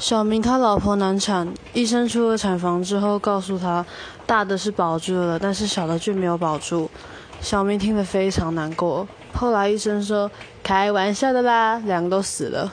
小明他老婆难产医生出了产房之后告诉他大的是保住了但是小的却没有保住。小明听了非常难过后来医生说开玩笑的啦两个都死了。